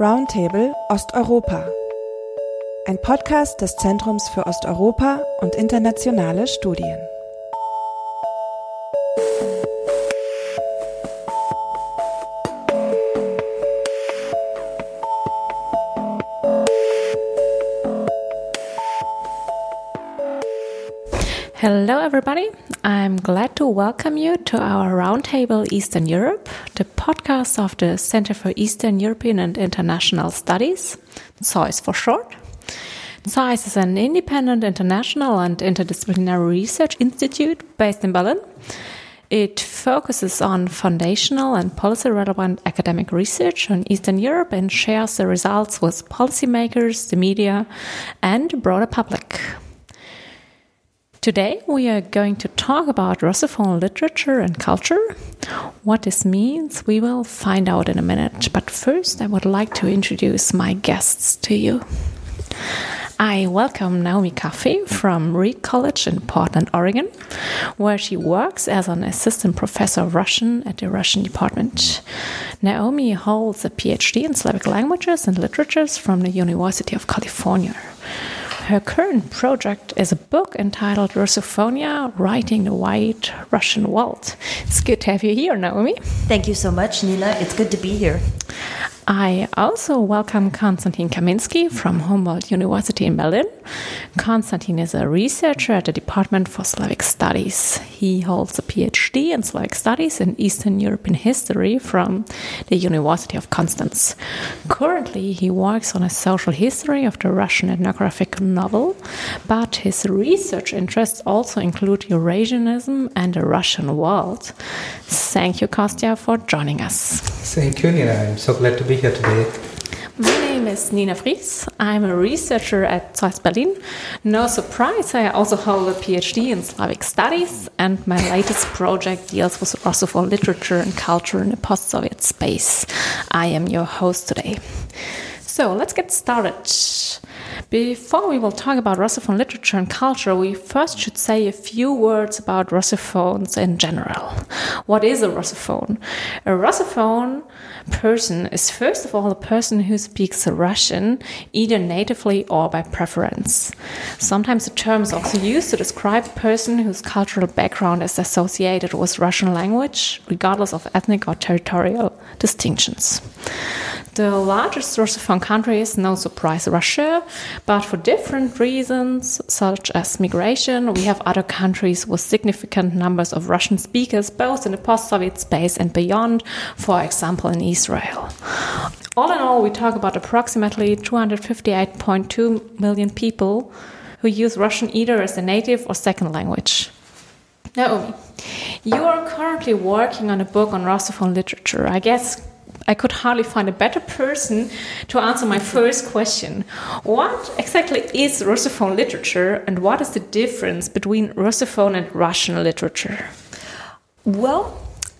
Roundtable Osteuropa. Ein Podcast des Zentrums für Osteuropa und internationale Studien. Hello, everybody. I'm glad to welcome you to our Roundtable Eastern Europe, the podcast of the Center for Eastern European and International Studies, ZOiS for short. ZOiS is an independent international and interdisciplinary research institute based in Berlin. It focuses on foundational and policy relevant academic research on Eastern Europe and shares the results with policymakers, the media, and the broader public. Today, we are going to talk about Russophone literature and culture. What this means, we will find out in a minute. But first, I would like to introduce my guests to you. I welcome Naomi Caffee from Reed College in Portland, Oregon, where she works as an assistant professor of Russian at the Russian department. Naomi holds a PhD in Slavic languages and literatures from the University of California. Her current project is a book entitled Russophonia Writing the Wide Russian World. It's good to have you here, Naomi. Thank you so much, Nina. It's good to be here. I also welcome Konstantin Kaminskij from Humboldt University in Berlin. Konstantin is a researcher at the Department for Slavic Studies. He holds a PhD in Slavic Studies in Eastern European history from the University of Constance. Currently, he works on a social history of the Russian ethnographic novel, but his research interests also include Eurasianism and the Russian world. Thank you, Kostya, for joining us. Thank you, Nina. I'm so glad to be here today. My name is Nina Frieß. I'm a researcher at ZOiS Berlin. No surprise, I also hold a PhD in Slavic studies, and my latest project deals with Russophone literature and culture in the post Soviet space. I am your host today. So let's get started. Before we will talk about Russophone literature and culture, we first should say a few words about Russophones in general. What is a Russophone? A Russophone person is first of all a person who speaks Russian, either natively or by preference. Sometimes the term is also used to describe a person whose cultural background is associated with Russian language, regardless of ethnic or territorial distinctions. The largest Russophone country is, no surprise, Russia, but for different reasons, such as migration, we have other countries with significant numbers of Russian speakers, both in the post Soviet space and beyond, for example, in Israel. All in all, we talk about approximately 258.2 million people who use Russian either as a native or second language. Naomi, you are currently working on a book on Russophone literature. I guess I could hardly find a better person to answer my first question. What exactly is Russophone literature and what is the difference between Russophone and Russian literature? Well,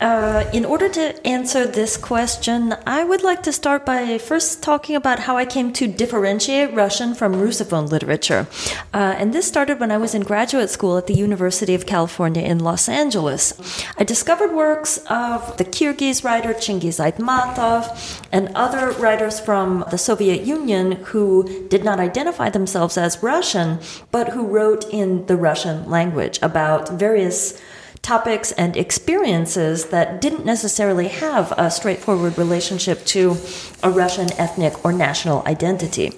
uh, in order to answer this question, I would like to start by first talking about how I came to differentiate Russian from Russophone literature. Uh, and this started when I was in graduate school at the University of California in Los Angeles. I discovered works of the Kyrgyz writer Chingiz Aitmatov and other writers from the Soviet Union who did not identify themselves as Russian, but who wrote in the Russian language about various topics and experiences that didn't necessarily have a straightforward relationship to a Russian ethnic or national identity.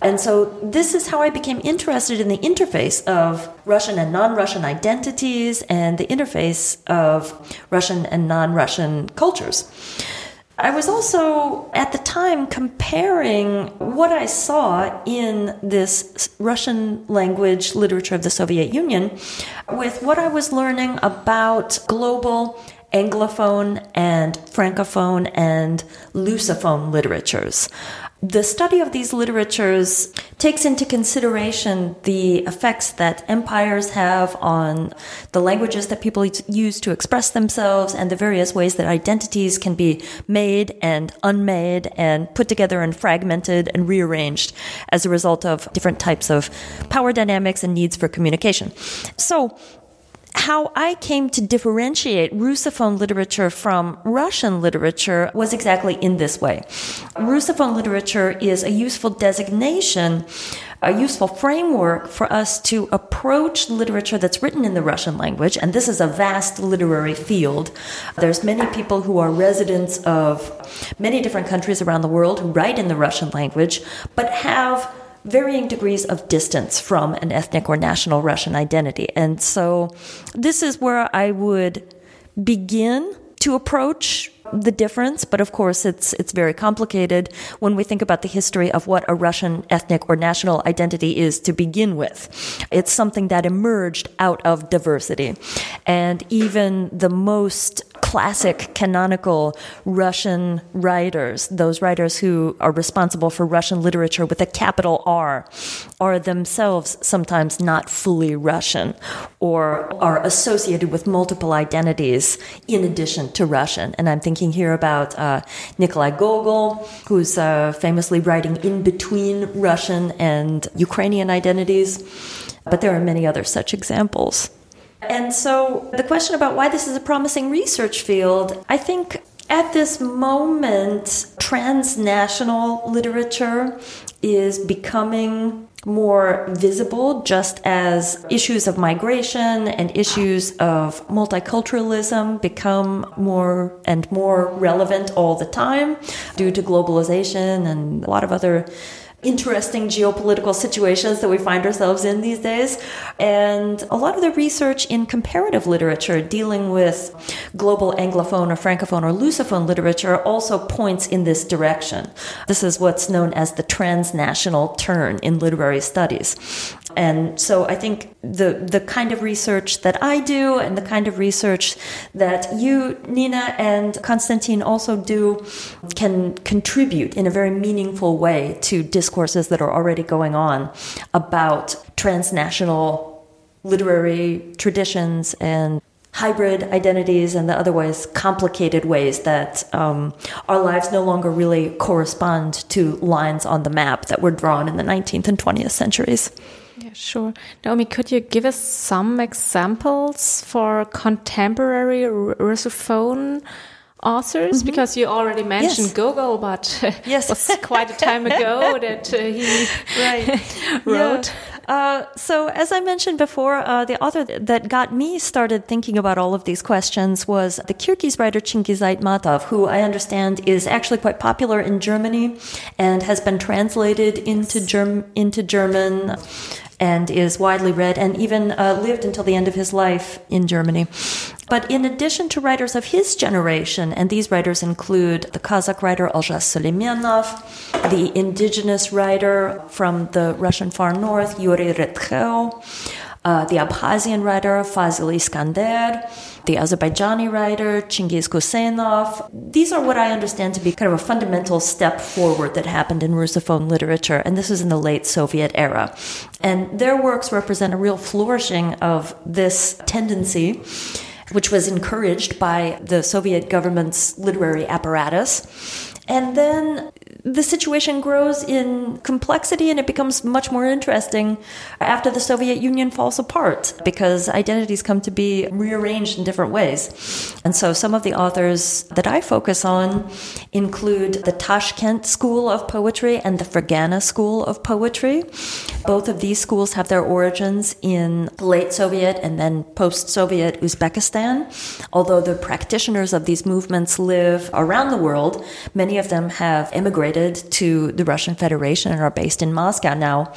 And so this is how I became interested in the interface of Russian and non Russian identities and the interface of Russian and non Russian cultures. I was also at the time comparing what I saw in this Russian language literature of the Soviet Union with what I was learning about global Anglophone and Francophone and Lusophone literatures. The study of these literatures takes into consideration the effects that empires have on the languages that people use to express themselves and the various ways that identities can be made and unmade and put together and fragmented and rearranged as a result of different types of power dynamics and needs for communication. So, how I came to differentiate Russophone literature from Russian literature was exactly in this way. Russophone literature is a useful designation a useful framework for us to approach literature that's written in the Russian language. And this is a vast literary field. There's many people who are residents of many different countries around the world who write in the Russian language, but have varying degrees of distance from an ethnic or national Russian identity. And so this is where I would begin to approach the difference, but of course it's it's very complicated when we think about the history of what a Russian ethnic or national identity is to begin with. It's something that emerged out of diversity. And even the most classic canonical Russian writers, those writers who are responsible for Russian literature with a capital R, are themselves sometimes not fully Russian or are associated with multiple identities in addition to Russian. And I'm thinking here about uh, Nikolai Gogol, who's uh, famously writing in between Russian and Ukrainian identities. But there are many other such examples. And so the question about why this is a promising research field, I think at this moment, transnational literature is becoming more visible just as issues of migration and issues of multiculturalism become more and more relevant all the time due to globalization and a lot of other interesting geopolitical situations that we find ourselves in these days. And a lot of the research in comparative literature dealing with global Anglophone or Francophone or Lusophone literature also points in this direction. This is what's known as the transnational turn in literary studies. And so I think the the kind of research that I do and the kind of research that you, Nina, and Konstantin also do can contribute in a very meaningful way to discourses that are already going on about transnational literary traditions and hybrid identities and the otherwise complicated ways that um, our lives no longer really correspond to lines on the map that were drawn in the 19th and 20th centuries. Yeah, sure. Naomi, could you give us some examples for contemporary Russophone authors? Mm -hmm. Because you already mentioned yes. Gogol, but yes. it was quite a time ago that uh, he wrote. Yeah. Uh, so, as I mentioned before, uh, the author that got me started thinking about all of these questions was the Kyrgyz writer Chingiz Aitmatov, who I understand is actually quite popular in Germany and has been translated into, Germ- into German and is widely read and even uh, lived until the end of his life in Germany. But in addition to writers of his generation, and these writers include the Kazakh writer Olzhas Suleimanov, the indigenous writer from the Russian far north, Yuri Rytkheu, uh, the Abkhazian writer Fazil Iskander, the Azerbaijani writer Chingiz Huseynov. These are what I understand to be kind of a fundamental step forward that happened in Russophone literature, and this is in the late Soviet era. And their works represent a real flourishing of this tendency which was encouraged by the Soviet government's literary apparatus. And then the situation grows in complexity and it becomes much more interesting after the Soviet Union falls apart because identities come to be rearranged in different ways. And so some of the authors that I focus on include the Tashkent School of Poetry and the Fergana School of Poetry. Both of these schools have their origins in late Soviet and then post Soviet Uzbekistan. Although the practitioners of these movements live around the world, many of them have immigrated to the Russian Federation and are based in Moscow now,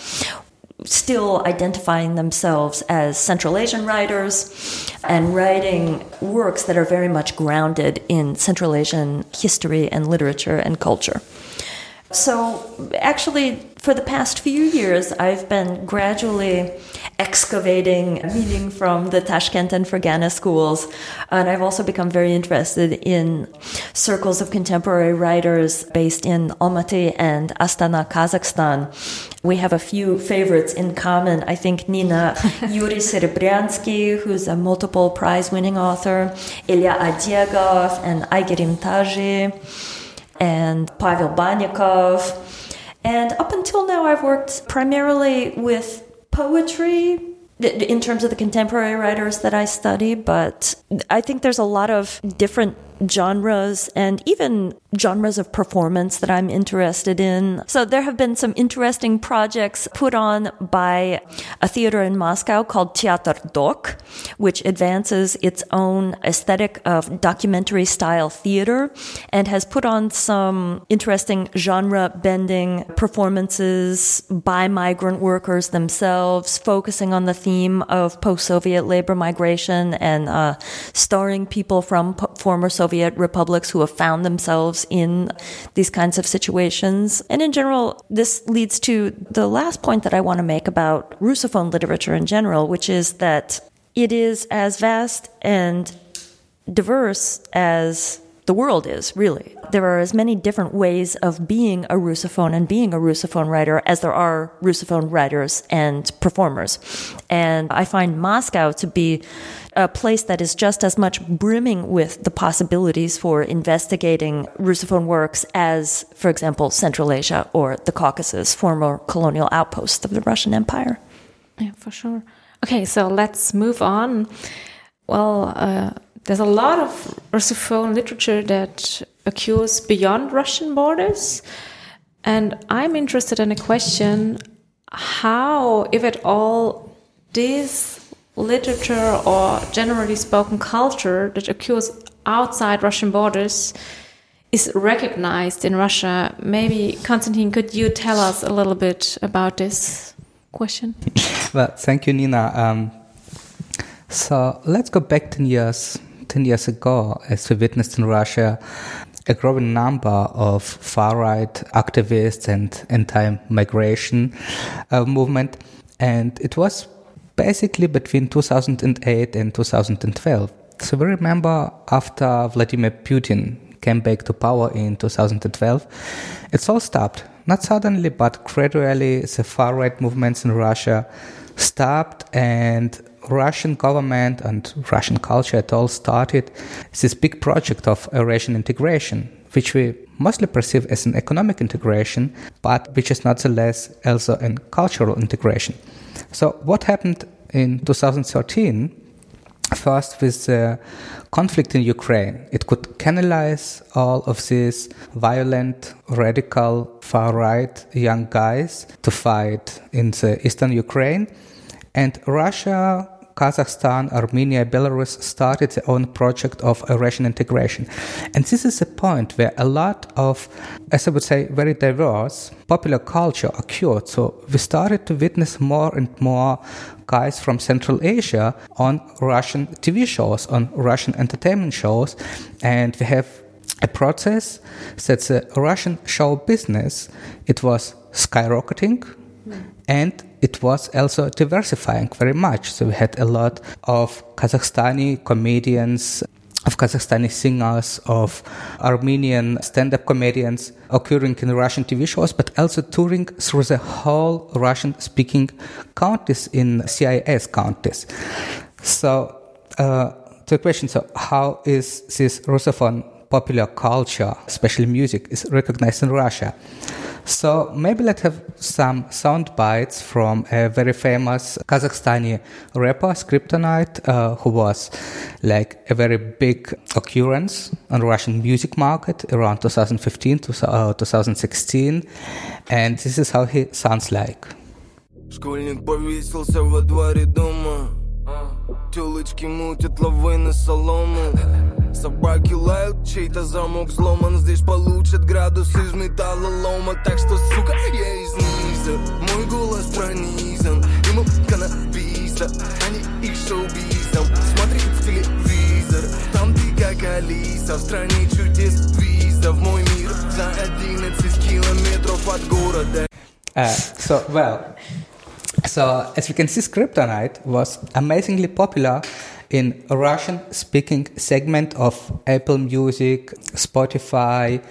still identifying themselves as Central Asian writers and writing works that are very much grounded in Central Asian history and literature and culture. So, actually, for the past few years, I've been gradually excavating meaning from the Tashkent and Fergana schools. And I've also become very interested in circles of contemporary writers based in Almaty and Astana, Kazakhstan. We have a few favorites in common. I think Nina Yuri Serebryansky, who's a multiple prize winning author, Ilya Odegov, and Aigerim Taji and Pavel Banikov. And up until now, I've worked primarily with poetry in terms of the contemporary writers that I study, but I think there's a lot of different genres and even genres of performance that I'm interested in. So there have been some interesting projects put on by a theater in Moscow called Teatr Dok, which advances its own aesthetic of documentary style theater and has put on some interesting genre bending performances by migrant workers themselves, focusing on the theme of post-Soviet labor migration and uh, starring people from former Soviet Soviet republics who have found themselves in these kinds of situations. And in general, this leads to the last point that I want to make about Russophone literature in general, which is that it is as vast and diverse as the world is, really. There are as many different ways of being a Russophone and being a Russophone writer as there are Russophone writers and performers. And I find Moscow to be a place that is just as much brimming with the possibilities for investigating Russophone works as, for example, Central Asia or the Caucasus, former colonial outposts of the Russian Empire. Yeah, for sure. Okay, so let's move on. Well, uh, there's a lot of Russophone literature that occurs beyond Russian borders. And I'm interested in a question how, if at all, this literature or generally spoken culture that occurs outside Russian borders is recognized in Russia. Maybe, Konstantin, could you tell us a little bit about this question? Well, thank you, Nina. Um, so let's go back 10 years 10 years ago, as we witnessed in Russia, a growing number of far right activists and anti migration uh, movement. And it was basically between 2008 and 2012. So we remember after Vladimir Putin came back to power in 2012, it's all stopped. Not suddenly, but gradually, the far right movements in Russia stopped and Russian government and Russian culture at all started this big project of Eurasian integration, which we mostly perceive as an economic integration, but which is nonetheless also a cultural integration. So, what happened in 2013? First, with the conflict in Ukraine, it could canalize all of these violent, radical, far right young guys to fight in the eastern Ukraine. And Russia Kazakhstan, Armenia, Belarus started their own project of Eurasian integration. And this is a point where a lot of, as I would say, very diverse popular culture occurred. So we started to witness more and more guys from Central Asia on Russian TV shows, on Russian entertainment shows. And we have a process that the Russian show business, it was skyrocketing and it was also diversifying very much. So we had a lot of Kazakhstani comedians, of Kazakhstani singers, of Armenian stand up comedians occurring in Russian TV shows, but also touring through the whole Russian speaking counties in CIS counties. So, uh, to the question, so how is this Russophone popular culture, especially music, is recognized in Russia. So maybe let's have some sound bites from a very famous Kazakhstani rapper, Skriptonit, uh, who was like a very big occurrence on Russian music market around 2015 to uh, 2016, and this is how he sounds like. Школьник повесился во дворе дома. Телочки мутят лавы на солому. Собаки лают, чей-то замок взломан. Здесь получат градус из металлолома. Так что, сука, я из низа. Мой голос пронизан. Ему каннабиса, а не их шоу-бизом. Смотри в телевизор, там ты как Алиса В стране чудес виза. В мой мир За 11 километров от города. Uh, so, well, So, as we can see, Skriptonit was amazingly popular in a Russian speaking segment of Apple Music, Spotify,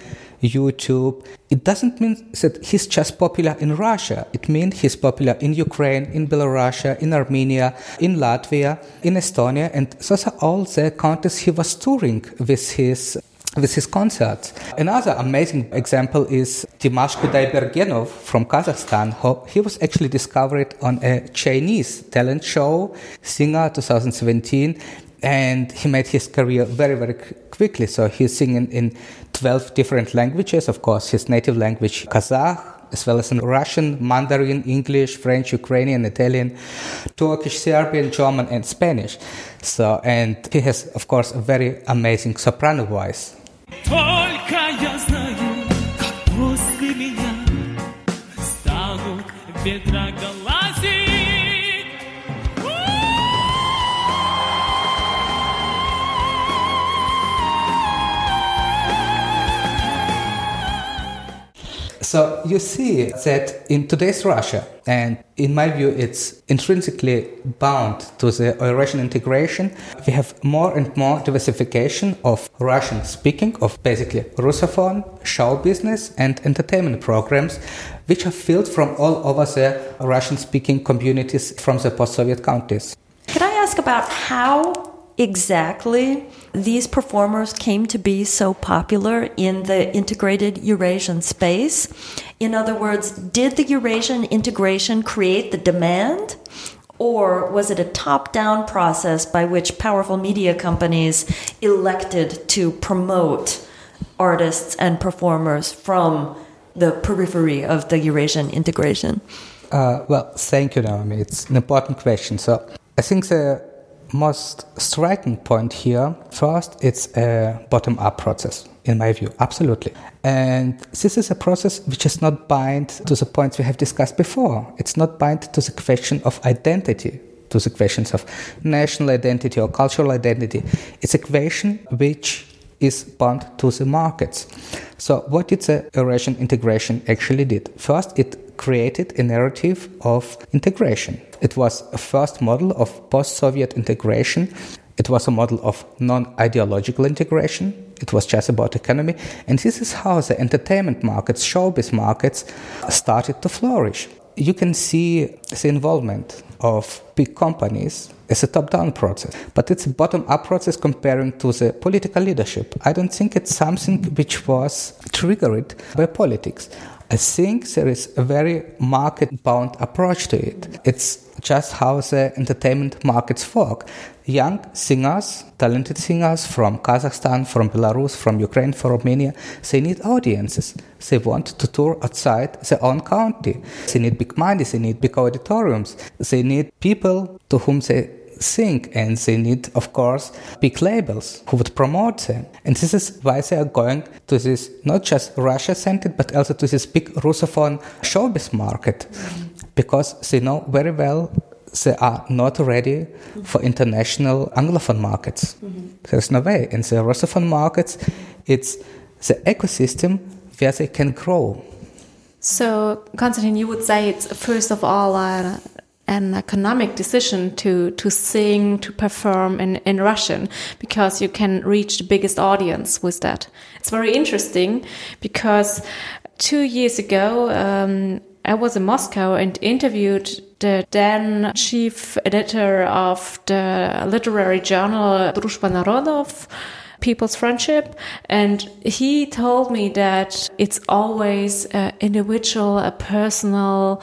YouTube. It doesn't mean that he's just popular in Russia. It means he's popular in Ukraine, in Belarus, in Armenia, in Latvia, in Estonia, and those are all the countries he was touring with his with his concerts. Another amazing example is Dimash Kudaibergenov from Kazakhstan. He was actually discovered on a Chinese talent show, Singer 2017, and he made his career very, very quickly. So he's singing in 12 different languages, of course, his native language, Kazakh, as well as in Russian, Mandarin, English, French, Ukrainian, Italian, Turkish, Serbian, German, and Spanish. So, and he has, of course, a very amazing soprano voice. Только я знаю, как после меня станут ветра голов. So you see that in today's Russia, and in my view, it's intrinsically bound to the Eurasian integration. We have more and more diversification of Russian speaking, of basically Russophone, show business, and entertainment programs, which are filled from all over the Russian speaking communities from the post Soviet countries. Could I ask about how exactly these performers came to be so popular in the integrated Eurasian space? In other words, did the Eurasian integration create the demand? Or was it a top down process by which powerful media companies elected to promote artists and performers from the periphery of the Eurasian integration? Uh, well, thank you, Naomi. It's an important question. So I think the most striking point here first, it's a bottom up process, in my view, absolutely. And this is a process which is not bind to the points we have discussed before. It's not bind to the question of identity, to the questions of national identity or cultural identity. It's a question which is bound to the markets. So, what did the Eurasian integration actually did? First, it created a narrative of integration. It was a first model of post-Soviet integration. It was a model of non-ideological integration. It was just about economy. And this is how the entertainment markets, showbiz markets, started to flourish. You can see the involvement of big companies as a top down process, but it's a bottom up process comparing to the political leadership. I don't think it's something which was triggered by politics. I think there is a very market bound approach to it. It's just how the entertainment markets work. Young singers, talented singers from Kazakhstan, from Belarus, from Ukraine, from Romania, they need audiences. They want to tour outside their own country. They need big money, they need big auditoriums, they need people to whom they think and they need of course big labels who would promote them. And this is why they are going to this not just russia centered but also to this big russophone showbiz market. Because they know very well they are not ready for international anglophone markets. Mm-hmm. there's no way. In the russophone markets it's the ecosystem where they can grow. So, Konstantin, you would say it's first of all uh, an economic decision to to sing to perform in in Russian because you can reach the biggest audience with that. It's very interesting because two years ago um, I was in Moscow and interviewed the then chief editor of the literary journal Druzhba Narodov. People's Friendship. And he told me that it's always an individual, a personal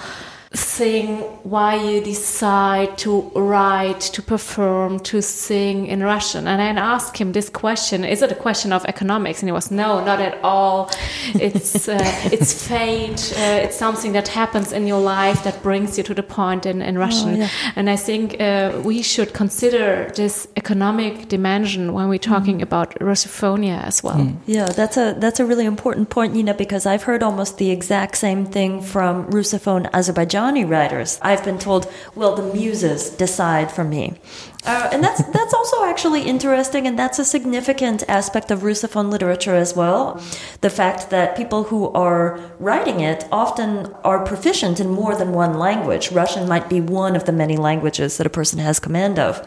thing why you decide to write, to perform, to sing in Russian. And I asked him this question: Is it a question of economics? And he was, No, not at all. It's uh, it's fate. Uh, it's something that happens in your life that brings you to the point in, in Russian. Oh, yeah. And I think uh, we should consider this economic dimension when we're talking mm. about Russophonia as well. Mm. Yeah, that's a that's a really important point, Nina, because I've heard almost the exact same thing from Russophone Azerbaijan writers. I've been told, well, the muses decide for me. Uh, and that's that's also actually interesting, and that's a significant aspect of Russophone literature as well. The fact that people who are writing it often are proficient in more than one language. Russian might be one of the many languages that a person has command of,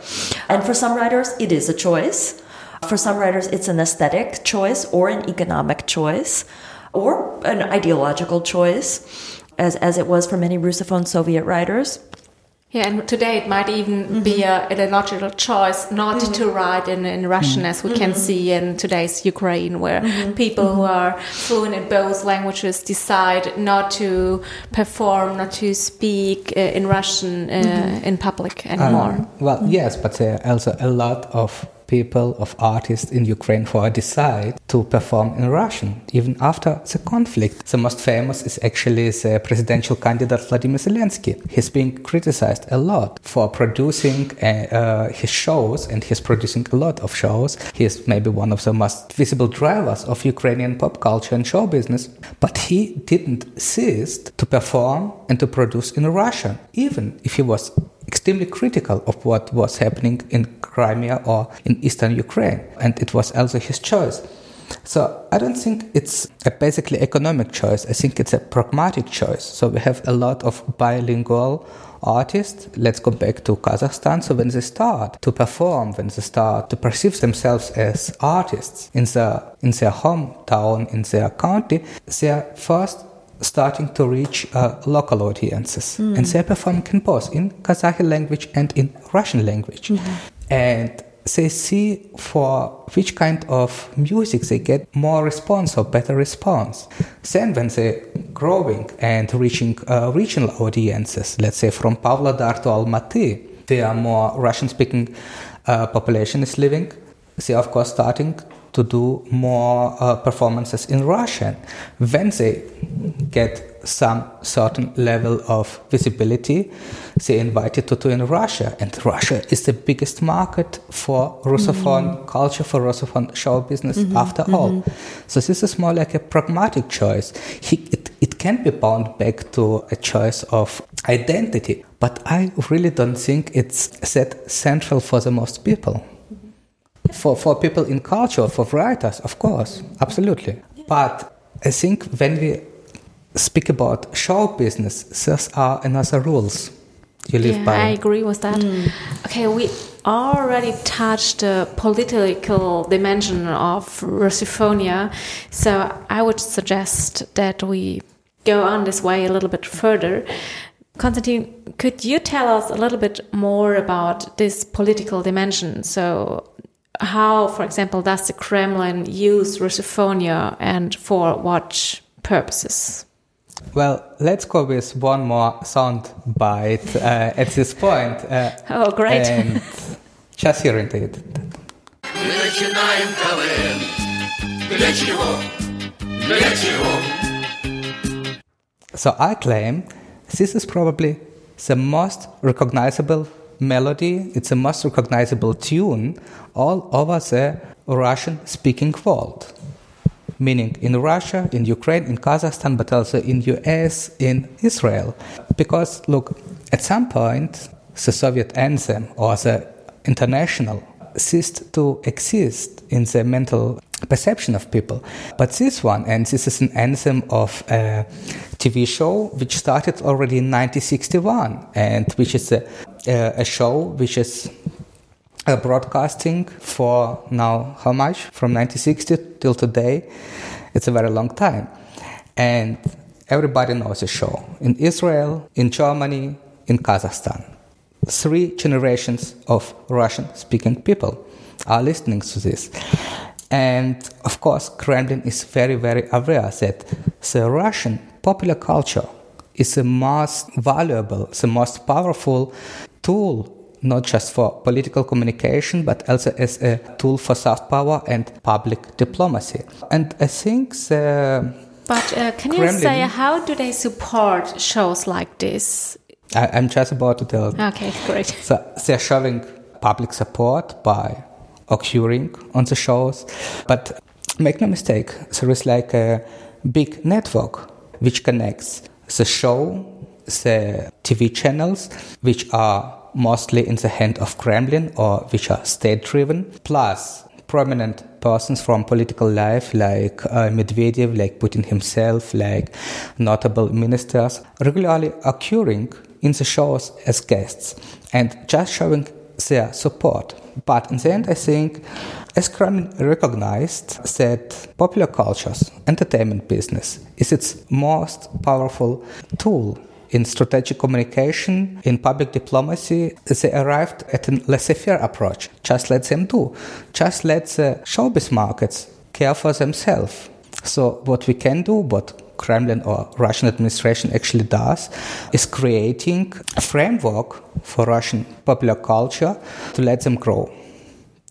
and for some writers, it is a choice. For some writers, it's an aesthetic choice or an economic choice or an ideological choice as, as it was for many Russophone Soviet writers. Yeah, and today it might even mm-hmm. be a ideological choice not mm-hmm. to write in, in Russian, mm-hmm. as we can mm-hmm. see in today's Ukraine, where mm-hmm. people who Mm-hmm. are fluent in both languages decide not to perform, not to speak uh, in Russian uh, in public anymore. Um, well, yes, but there are also a lot of people, of artists in Ukraine who decide to perform in Russian, even after the conflict. The most famous is actually the presidential candidate Vladimir Zelensky. He's being criticized a lot for producing uh, uh, his shows, and he's producing a lot of shows. He's maybe one of the most visible drivers of Ukrainian pop culture and show business, but he didn't cease to perform and to produce in Russian, even if he was extremely critical of what was happening in Crimea or in eastern Ukraine, and it was also his choice. So I don't think it's a basically economic choice. I think it's a pragmatic choice. So we have a lot of bilingual artists. Let's go back to Kazakhstan. So when they start to perform, when they start to perceive themselves as artists in their in their hometown, in their country, they are first starting to reach uh, local audiences. And they're performing in both in Kazakh language and in Russian language. And they see for which kind of music they get more response or better response. Then when they're growing and reaching uh, regional audiences, let's say from Pavlodar to Almaty, there are more Russian-speaking uh, population is living. They are of course starting to do more uh, performances in Russian. When they get some certain level of visibility, they invited to do in Russia. And Russia is the biggest market for Russophone mm-hmm. culture, for Russophone show business mm-hmm. after mm-hmm. all. So this is more like a pragmatic choice. He, it, it can be bound back to a choice of identity, but I really don't think it's that central for the most people. For, for people in culture, for writers, of course, absolutely. But I think when we speak about show business, those are another rules you live yeah, by. I agree with that. Mm. Okay, we already touched the political dimension of Russophonia, so I would suggest that we go on this way a little bit further. Konstantin, could you tell us a little bit more about this political dimension? So, how, for example, does the Kremlin use Russophonia and for what purposes? Well, let's go with one more sound bite uh, at this point. Uh, Oh, great. And just hear into it. Мы начинаем КВН. Для чего? Для чего? So I claim this is probably the most recognizable melody, it's a most recognizable tune all over the Russian speaking world. Meaning in Russia, in Ukraine, in Kazakhstan, but also in US, in Israel. Because look, at some point the Soviet anthem or the international ceased to exist in the mental perception of people. But this one, and this is an anthem of a TV show which started already in 1961, and which is a, a, show which is uh, broadcasting for now how much? From 1960 till today it's a very long time. And everybody knows the show. In israel in germany in kazakhstan. Three generations of russian speaking people are listening to this. And of course kremlin is very very aware that the russian popular culture is the most valuable the most powerful tool not just for political communication, but also as a tool for soft power and public diplomacy. And I think the But uh, can you say how do they support shows like this? I, I'm just about to tell. Okay, great. So they're showing public support by occurring on the shows, but make no mistake, there is like a big network which connects the show, the TV channels, which are mostly in the hand of Kremlin or which are state driven, plus prominent persons from political life like uh, Medvedev, like Putin himself, like notable ministers, regularly occurring in the shows as guests and just showing their support. But in the end, I think as Kremlin recognized that popular cultures, entertainment business, is its most powerful tool In strategic communication, in public diplomacy, they arrived at a laissez faire approach. Just let them do. Just let the showbiz markets care for themselves. So, what we can do, what Kremlin or Russian administration actually does is creating a framework for Russian popular culture to let them grow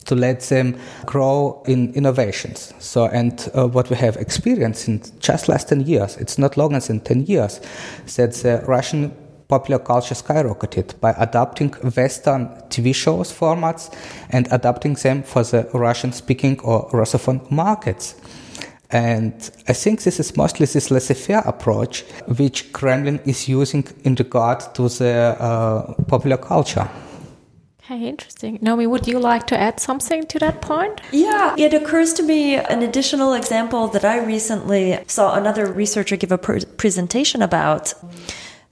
to let them grow in innovations. So, and uh, what we have experienced in just last 10 years, it's not longer than 10 years, that the Russian popular culture skyrocketed by adapting Western TV shows formats and adapting them for the Russian speaking or Russophone markets. And I think this is mostly this laissez-faire approach which Kremlin is using in regard to the uh, popular culture. Okay, interesting. Naomi, would you like to add something to that point? Yeah, it occurs to me an additional example that I recently saw another researcher give a pr- presentation about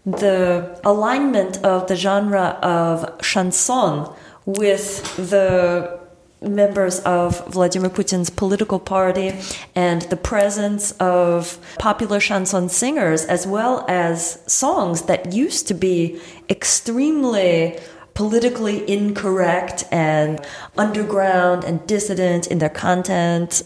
the alignment of the genre of chanson with the members of Vladimir Putin's political party and the presence of popular chanson singers as well as songs that used to be extremely politically incorrect and underground and dissident in their content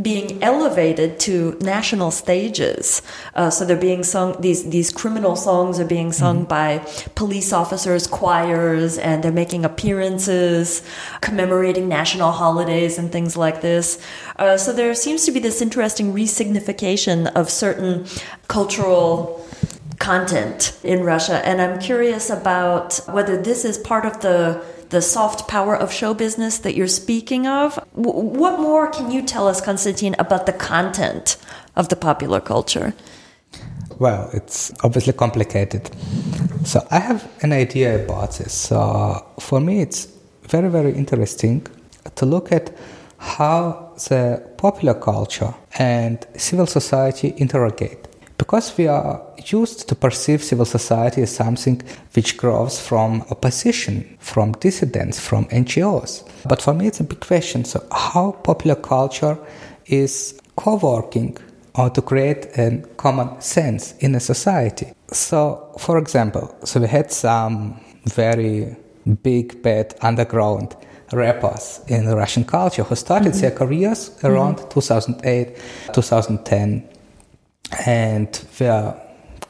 being elevated to national stages. Uh, so they're being sung, these, these criminal songs are being sung mm-hmm. by police officers, choirs, and they're making appearances, commemorating national holidays and things like this. Uh, so there seems to be this interesting resignification of certain cultural content in Russia. And I'm curious about whether this is part of the the soft power of show business that you're speaking of. W- what more can you tell us, Konstantin, about the content of the popular culture? Well, it's obviously complicated. So I have an idea about this. So for me, it's very, very interesting to look at how the popular culture and civil society interrogate because we are used to perceive civil society as something which grows from opposition, from dissidents, from NGOs. But for me, it's a big question. So, how popular culture is co working or to create a common sense in a society? So, for example, so we had some very big, bad underground rappers in Russian culture who started mm-hmm. their careers around mm-hmm. 2008, 2010 and they are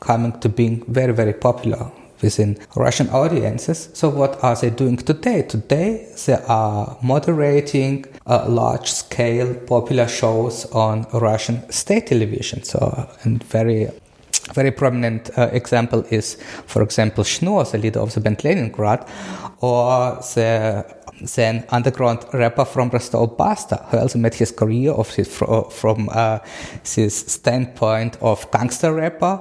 coming to being very, very popular within Russian audiences. So, what are they doing today? Today, they are moderating uh, large scale popular shows on Russian state television. So, and very very prominent uh, example is, for example, Shnoor, the leader of the band Leningrad, or the then underground rapper from Rostov Basta, who also made his career of his, from uh, his standpoint of gangster rapper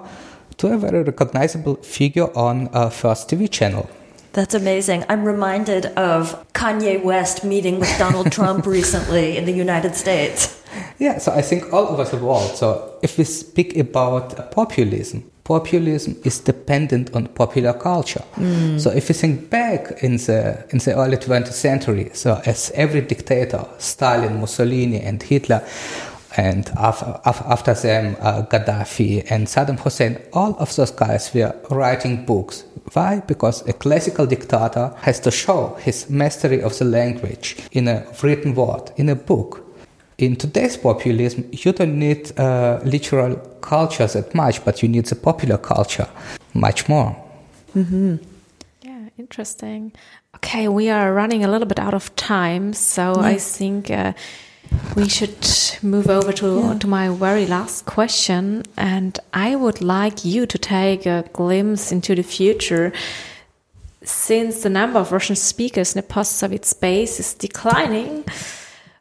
to a very recognizable figure on a first TV channel. That's amazing. I'm reminded of Kanye West meeting with Donald Trump recently in the United States. Yeah, so I think all over the world. So if we speak about populism, populism is dependent on popular culture. Mm. So if you think back in the in the early 20th century, so as every dictator, Stalin, Mussolini, and Hitler, and after, after them uh, Gaddafi and Saddam Hussein, all of those guys were writing books. Why? Because a classical dictator has to show his mastery of the language in a written word, in a book in today's populism, you don't need uh, literal culture that much, but you need the popular culture much more. Mm-hmm. Yeah, interesting. Okay, we are running a little bit out of time, so yeah. I think uh, we should move over to, yeah. to my very last question. And I would like you to take a glimpse into the future. Since the number of Russian speakers in the post Soviet space is declining,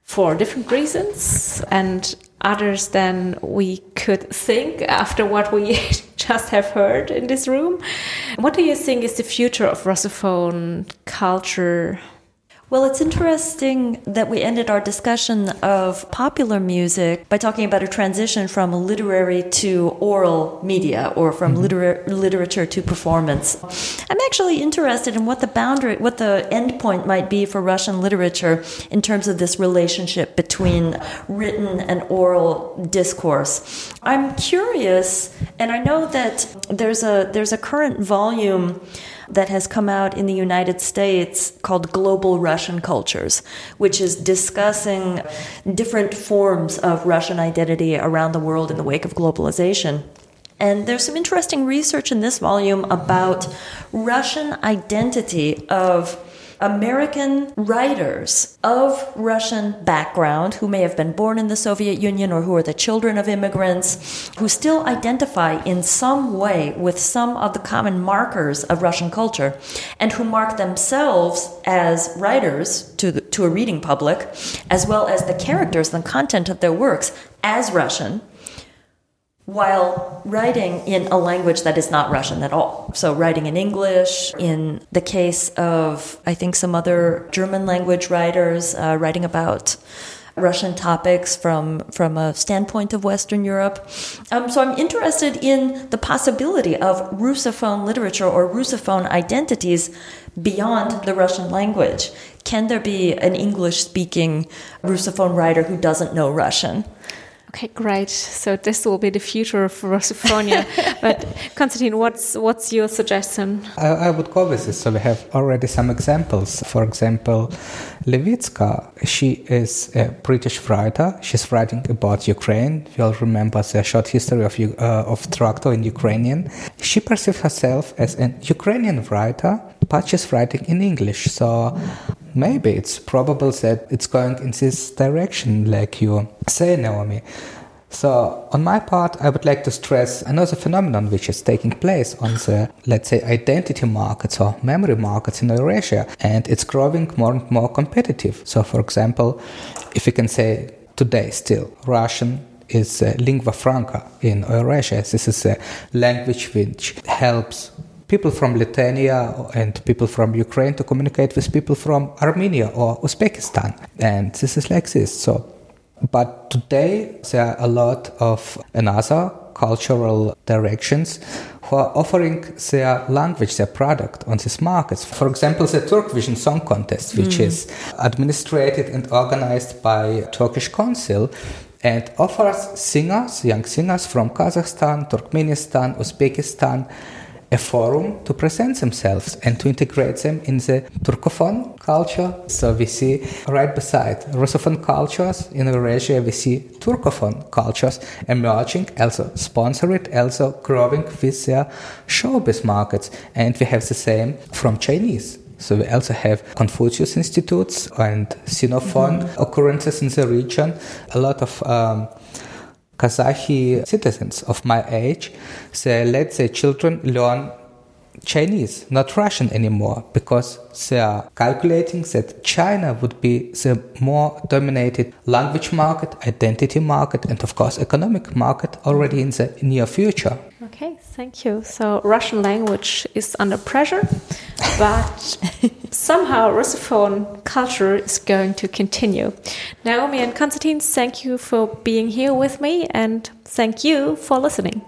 for different reasons and others than we could think after what we just have heard in this room. What do you think is the future of Russophone culture? Well, it's interesting that we ended our discussion of popular music by talking about a transition from literary to oral media or from mm-hmm. liter- literature to performance. I'm actually interested in what the boundary, what the endpoint might be for Russian literature in terms of this relationship between written and oral discourse. I'm curious, and I know that there's a there's a current volume that has come out in the United States called Global Russian Cultures, which is discussing different forms of Russian identity around the world in the wake of globalization. And there's some interesting research in this volume about Russian identity of American writers of Russian background who may have been born in the Soviet Union or who are the children of immigrants who still identify in some way with some of the common markers of Russian culture and who mark themselves as writers to, the, to a reading public as well as the characters and content of their works as Russian while writing in a language that is not Russian at all. So, writing in English, in the case of, I think, some other German language writers, uh, writing about Russian topics from, from a standpoint of Western Europe. Um, so, I'm interested in the possibility of Russophone literature or Russophone identities beyond the Russian language. Can there be an English speaking Russophone writer who doesn't know Russian? Okay, great. So this will be the future of Russophonia. but Konstantin, what's what's your suggestion? I, I, would go with this. So we have already some examples. For example, Lewycka, she is a British writer. She's writing about Ukraine. We all remember the short history of uh, of Traktor in Ukrainian. She perceives herself as an Ukrainian writer, but writing in English. So maybe it's probable that it's going in this direction, like you say, Naomi. So, on my part, I would like to stress another phenomenon which is taking place on the, let's say, identity markets or memory markets in Eurasia, and it's growing more and more competitive. So, for example, if you can say today still, Russian is uh, lingua franca in Eurasia. This is a language which helps people from Lithuania and people from Ukraine to communicate with people from Armenia or Uzbekistan. And this is like this. So, but today there are a lot of another cultural directions who are offering their language, their product on these markets. For example, the Turkvision Song Contest, which mm. is administrated and organized by Turkish Council and offers singers, young singers from Kazakhstan, Turkmenistan, Uzbekistan, a forum to present themselves and to integrate them in the Turkophone culture. So we see right beside Russophone cultures in Eurasia, we see Turkophone cultures emerging, also sponsored, also growing with their showbiz markets. And we have the same from Chinese. So we also have Confucius institutes and Sinophone mm-hmm. occurrences in the region. A lot of um, Kazakhstan citizens of my age, they let their children learn Chinese, not Russian anymore, because they are calculating that China would be the more dominated language market, identity market, and of course economic market already in the near future. Okay, thank you. So Russian language is under pressure, but somehow Russophone culture is going to continue. Naomi and Konstantin, thank you for being here with me, and thank you for listening.